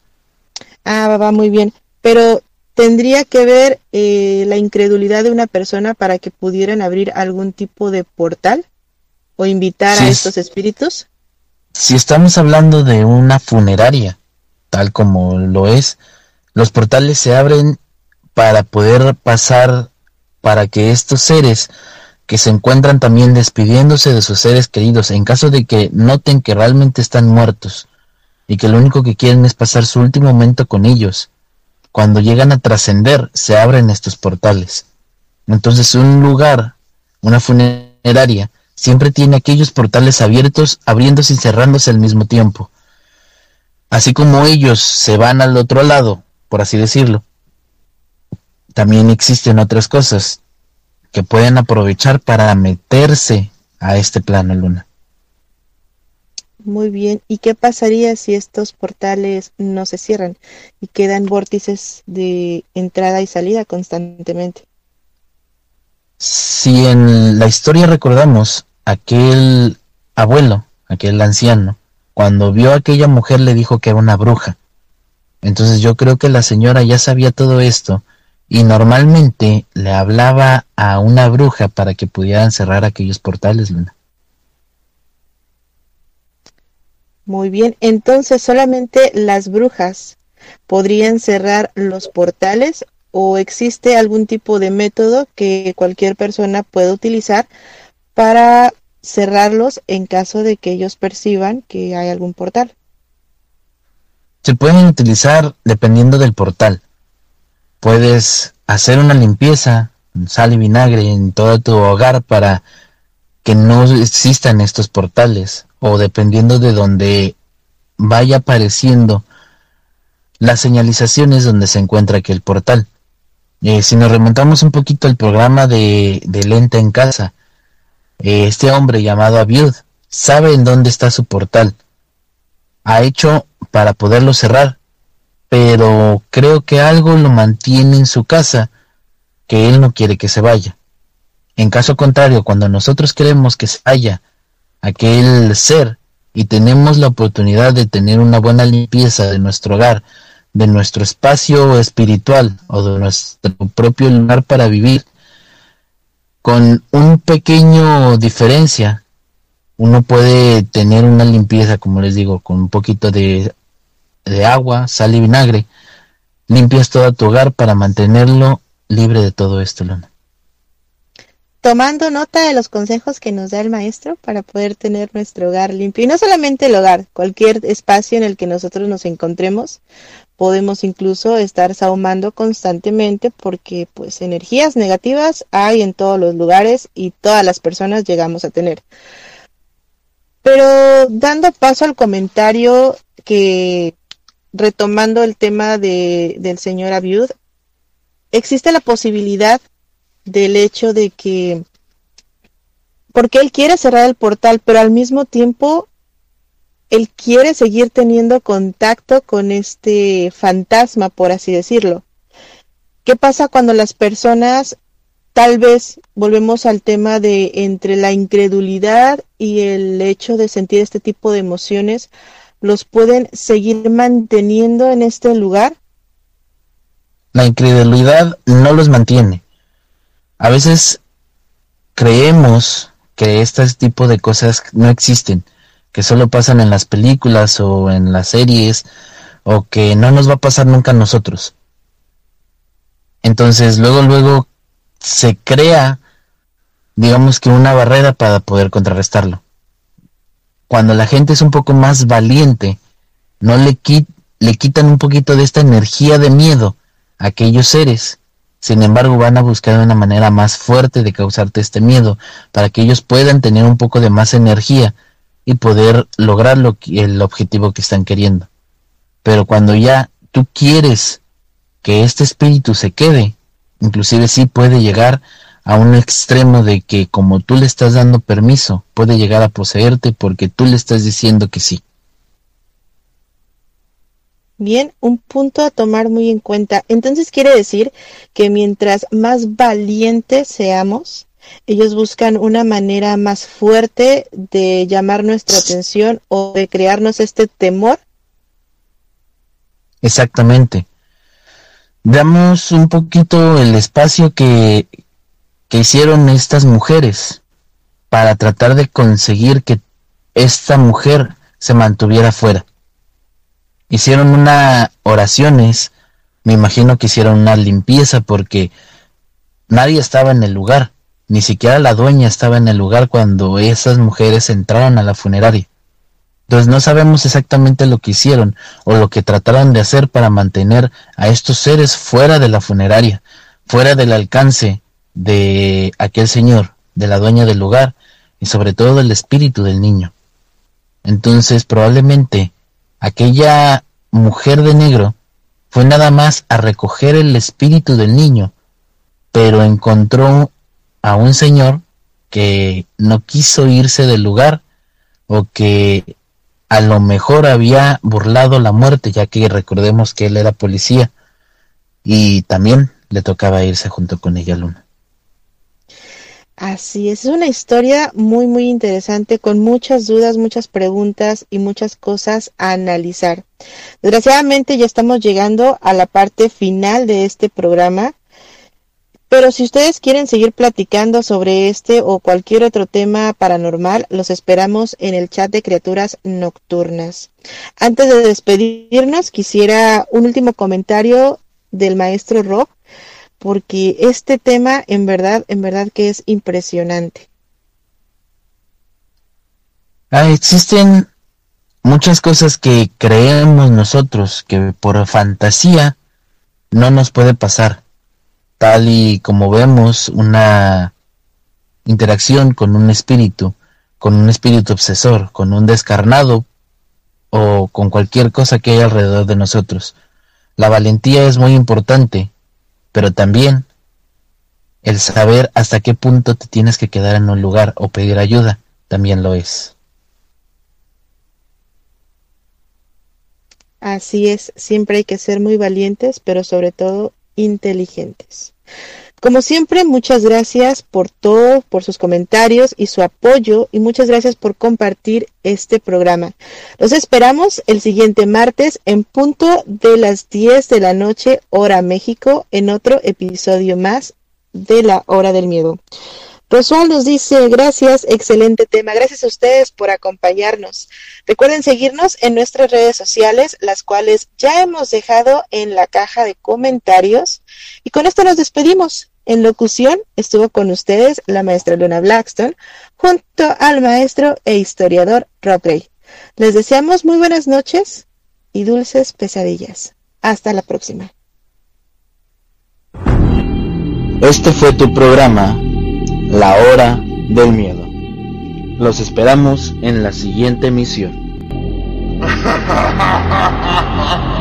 Ah, va muy bien. Pero tendría que ver eh, la incredulidad de una persona para que pudieran abrir algún tipo de portal o invitar a estos espíritus si estamos hablando de una funeraria, tal como lo es, los portales se abren para poder pasar, para que estos seres que se encuentran también despidiéndose de sus seres queridos, en caso de que noten que realmente están muertos y que lo único que quieren es pasar su último momento con ellos, cuando llegan a trascender, se abren estos portales. Entonces un lugar, una funeraria, siempre tiene aquellos portales abiertos, abriéndose y cerrándose al mismo tiempo. Así como ellos se van al otro lado, por así decirlo, también existen otras cosas que pueden aprovechar para meterse a este plano luna. Muy bien, ¿y qué pasaría si estos portales no se cierran y quedan vórtices de entrada y salida constantemente? Si en la historia recordamos, aquel abuelo, aquel anciano, cuando vio a aquella mujer le dijo que era una bruja. Entonces yo creo que la señora ya sabía todo esto y normalmente le hablaba a una bruja para que pudieran cerrar aquellos portales, Luna. Muy bien, entonces solamente las brujas podrían cerrar los portales o existe algún tipo de método que cualquier persona pueda utilizar para cerrarlos en caso de que ellos perciban que hay algún portal. se pueden utilizar dependiendo del portal. Puedes hacer una limpieza, sal y vinagre en todo tu hogar para que no existan estos portales o dependiendo de donde vaya apareciendo las señalizaciones donde se encuentra aquel portal. Eh, si nos remontamos un poquito al programa de, de Lenta en Casa, este hombre llamado Abiud sabe en dónde está su portal. Ha hecho para poderlo cerrar, pero creo que algo lo mantiene en su casa que él no quiere que se vaya. En caso contrario, cuando nosotros queremos que se vaya aquel ser y tenemos la oportunidad de tener una buena limpieza de nuestro hogar, de nuestro espacio espiritual o de nuestro propio lugar para vivir, con un pequeño diferencia, uno puede tener una limpieza, como les digo, con un poquito de, de agua, sal y vinagre, limpias todo tu hogar para mantenerlo libre de todo esto, Luna tomando nota de los consejos que nos da el maestro para poder tener nuestro hogar limpio. Y no solamente el hogar, cualquier espacio en el que nosotros nos encontremos, podemos incluso estar sahumando constantemente porque pues energías negativas hay en todos los lugares y todas las personas llegamos a tener. Pero dando paso al comentario que retomando el tema de, del señor Abiud, existe la posibilidad del hecho de que, porque él quiere cerrar el portal, pero al mismo tiempo él quiere seguir teniendo contacto con este fantasma, por así decirlo. ¿Qué pasa cuando las personas, tal vez volvemos al tema de entre la incredulidad y el hecho de sentir este tipo de emociones, los pueden seguir manteniendo en este lugar? La incredulidad no los mantiene. A veces creemos que este tipo de cosas no existen, que solo pasan en las películas o en las series, o que no nos va a pasar nunca a nosotros. Entonces luego, luego se crea, digamos que una barrera para poder contrarrestarlo. Cuando la gente es un poco más valiente, no le, le quitan un poquito de esta energía de miedo a aquellos seres sin embargo, van a buscar una manera más fuerte de causarte este miedo para que ellos puedan tener un poco de más energía y poder lograr lo el objetivo que están queriendo. Pero cuando ya tú quieres que este espíritu se quede, inclusive sí puede llegar a un extremo de que como tú le estás dando permiso, puede llegar a poseerte porque tú le estás diciendo que sí. Bien, un punto a tomar muy en cuenta. Entonces quiere decir que mientras más valientes seamos, ellos buscan una manera más fuerte de llamar nuestra atención o de crearnos este temor. Exactamente. Damos un poquito el espacio que, que hicieron estas mujeres para tratar de conseguir que esta mujer se mantuviera fuera hicieron una oraciones, me imagino que hicieron una limpieza porque nadie estaba en el lugar, ni siquiera la dueña estaba en el lugar cuando esas mujeres entraron a la funeraria. Entonces no sabemos exactamente lo que hicieron o lo que trataron de hacer para mantener a estos seres fuera de la funeraria, fuera del alcance de aquel señor, de la dueña del lugar y sobre todo del espíritu del niño. Entonces probablemente aquella mujer de negro fue nada más a recoger el espíritu del niño, pero encontró a un señor que no quiso irse del lugar o que a lo mejor había burlado la muerte, ya que recordemos que él era policía y también le tocaba irse junto con ella Luna. Así es, es una historia muy, muy interesante, con muchas dudas, muchas preguntas y muchas cosas a analizar. Desgraciadamente ya estamos llegando a la parte final de este programa, pero si ustedes quieren seguir platicando sobre este o cualquier otro tema paranormal, los esperamos en el chat de criaturas nocturnas. Antes de despedirnos, quisiera un último comentario del maestro Rob porque este tema en verdad, en verdad que es impresionante. Ah, existen muchas cosas que creemos nosotros que por fantasía no nos puede pasar, tal y como vemos una interacción con un espíritu, con un espíritu obsesor, con un descarnado o con cualquier cosa que hay alrededor de nosotros. La valentía es muy importante, pero también el saber hasta qué punto te tienes que quedar en un lugar o pedir ayuda también lo es. Así es, siempre hay que ser muy valientes, pero sobre todo inteligentes. Como siempre, muchas gracias por todo, por sus comentarios y su apoyo y muchas gracias por compartir este programa. Los esperamos el siguiente martes en punto de las 10 de la noche, hora México, en otro episodio más de la hora del miedo. Rosual nos dice, gracias, excelente tema. Gracias a ustedes por acompañarnos. Recuerden seguirnos en nuestras redes sociales, las cuales ya hemos dejado en la caja de comentarios. Y con esto nos despedimos. En locución estuvo con ustedes la maestra Luna Blackstone junto al maestro e historiador Rob. Les deseamos muy buenas noches y dulces pesadillas. Hasta la próxima. Este fue tu programa, la hora del miedo. Los esperamos en la siguiente misión. <laughs>